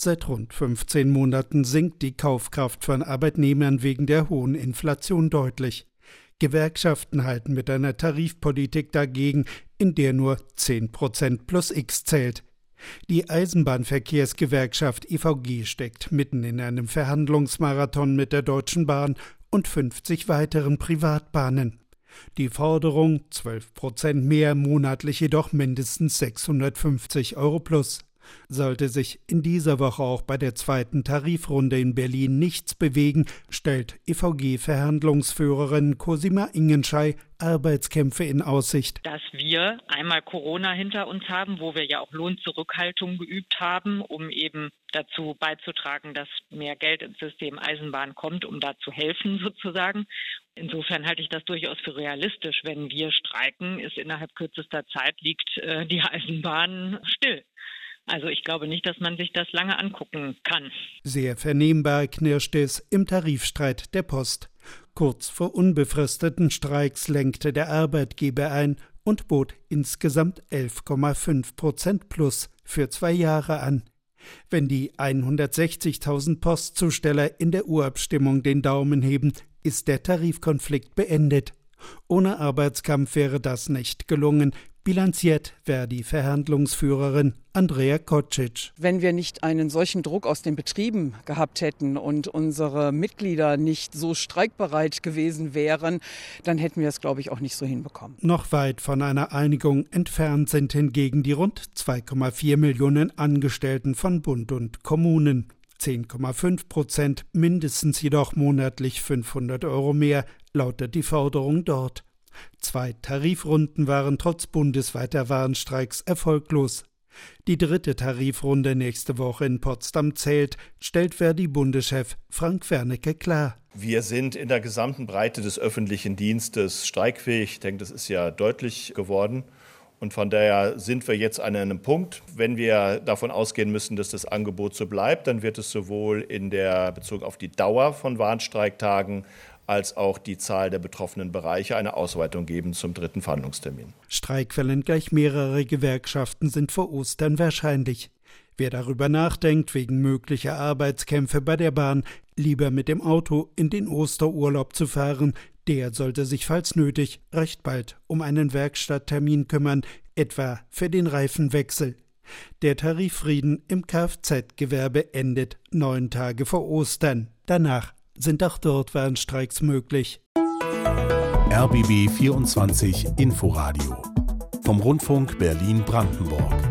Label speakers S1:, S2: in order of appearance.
S1: Seit rund 15 Monaten sinkt die Kaufkraft von Arbeitnehmern wegen der hohen Inflation deutlich. Gewerkschaften halten mit einer Tarifpolitik dagegen, in der nur 10 Prozent plus X zählt. Die Eisenbahnverkehrsgewerkschaft EVG steckt mitten in einem Verhandlungsmarathon mit der Deutschen Bahn und 50 weiteren Privatbahnen. Die Forderung 12 Prozent mehr, monatlich jedoch mindestens 650 Euro plus. Sollte sich in dieser Woche auch bei der zweiten Tarifrunde in Berlin nichts bewegen, stellt EVG-Verhandlungsführerin Cosima Ingenschei Arbeitskämpfe in Aussicht.
S2: Dass wir einmal Corona hinter uns haben, wo wir ja auch Lohnzurückhaltung geübt haben, um eben dazu beizutragen, dass mehr Geld ins System Eisenbahn kommt, um da zu helfen sozusagen. Insofern halte ich das durchaus für realistisch. Wenn wir streiken, ist innerhalb kürzester Zeit liegt äh, die Eisenbahn still. Also ich glaube nicht, dass man sich das lange angucken kann.
S1: Sehr vernehmbar knirschte es im Tarifstreit der Post. Kurz vor unbefristeten Streiks lenkte der Arbeitgeber ein und bot insgesamt 11,5 Prozent plus für zwei Jahre an. Wenn die 160.000 Postzusteller in der Urabstimmung den Daumen heben, ist der Tarifkonflikt beendet. Ohne Arbeitskampf wäre das nicht gelungen, bilanziert Verdi-Verhandlungsführerin Andrea Kocic.
S3: Wenn wir nicht einen solchen Druck aus den Betrieben gehabt hätten und unsere Mitglieder nicht so streikbereit gewesen wären, dann hätten wir es, glaube ich, auch nicht so hinbekommen.
S1: Noch weit von einer Einigung entfernt sind hingegen die rund 2,4 Millionen Angestellten von Bund und Kommunen. 10,5 Prozent, mindestens jedoch monatlich 500 Euro mehr, lautet die Forderung dort. Zwei Tarifrunden waren trotz bundesweiter Warnstreiks erfolglos. Die dritte Tarifrunde nächste Woche in Potsdam zählt, stellt Verdi-Bundeschef Frank Wernicke klar.
S4: Wir sind in der gesamten Breite des öffentlichen Dienstes streikfähig. Ich denke, das ist ja deutlich geworden. Und von daher sind wir jetzt an einem Punkt, wenn wir davon ausgehen müssen, dass das Angebot so bleibt, dann wird es sowohl in der Bezug auf die Dauer von Warnstreiktagen als auch die Zahl der betroffenen Bereiche eine Ausweitung geben zum dritten Verhandlungstermin.
S1: Streikwellen gleich mehrere Gewerkschaften sind vor Ostern wahrscheinlich. Wer darüber nachdenkt, wegen möglicher Arbeitskämpfe bei der Bahn lieber mit dem Auto in den Osterurlaub zu fahren, der sollte sich falls nötig recht bald um einen Werkstatttermin kümmern, etwa für den Reifenwechsel. Der Tariffrieden im Kfz-Gewerbe endet neun Tage vor Ostern. Danach sind auch dort Warnstreiks möglich.
S5: RBB 24 Inforadio vom Rundfunk Berlin-Brandenburg.